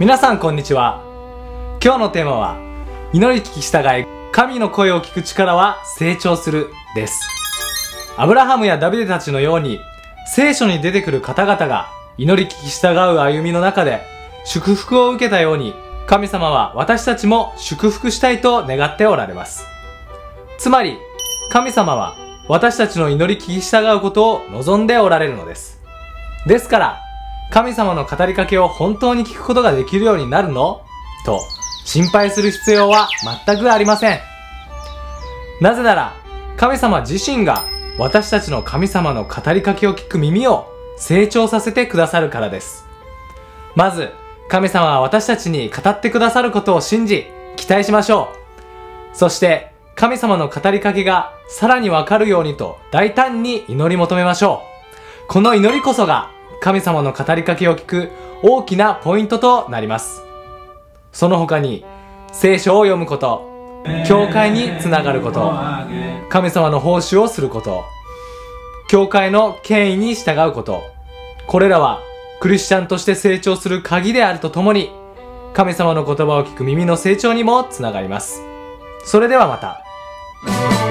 皆さんこんにちは。今日のテーマは祈り聞き従い神の声を聞く力は成長するです。アブラハムやダビデたちのように聖書に出てくる方々が祈り聞き従う歩みの中で祝福を受けたように神様は私たちも祝福したいと願っておられます。つまり神様は私たちの祈り聞き従うことを望んでおられるのです。ですから神様の語りかけを本当に聞くことができるようになるの？と心配する必要は全くありません。なぜなら神様自身が私たちの神様の語りかけを聞く耳を成長させてくださるからです。まず神様は私たちに語ってくださることを信じ期待しましょう。そして神様の語りかけがさらにわかるようにと大胆に祈り求めましょう。この祈りこそが神様の語りかけを聞く大きなポイントとなります。その他に、聖書を読むこと、教会につながること、神様の奉仕をすること、教会の権威に従うこと、これらはクリスチャンとして成長する鍵であるとともに、神様の言葉を聞く耳の成長にもつながります。それではまた。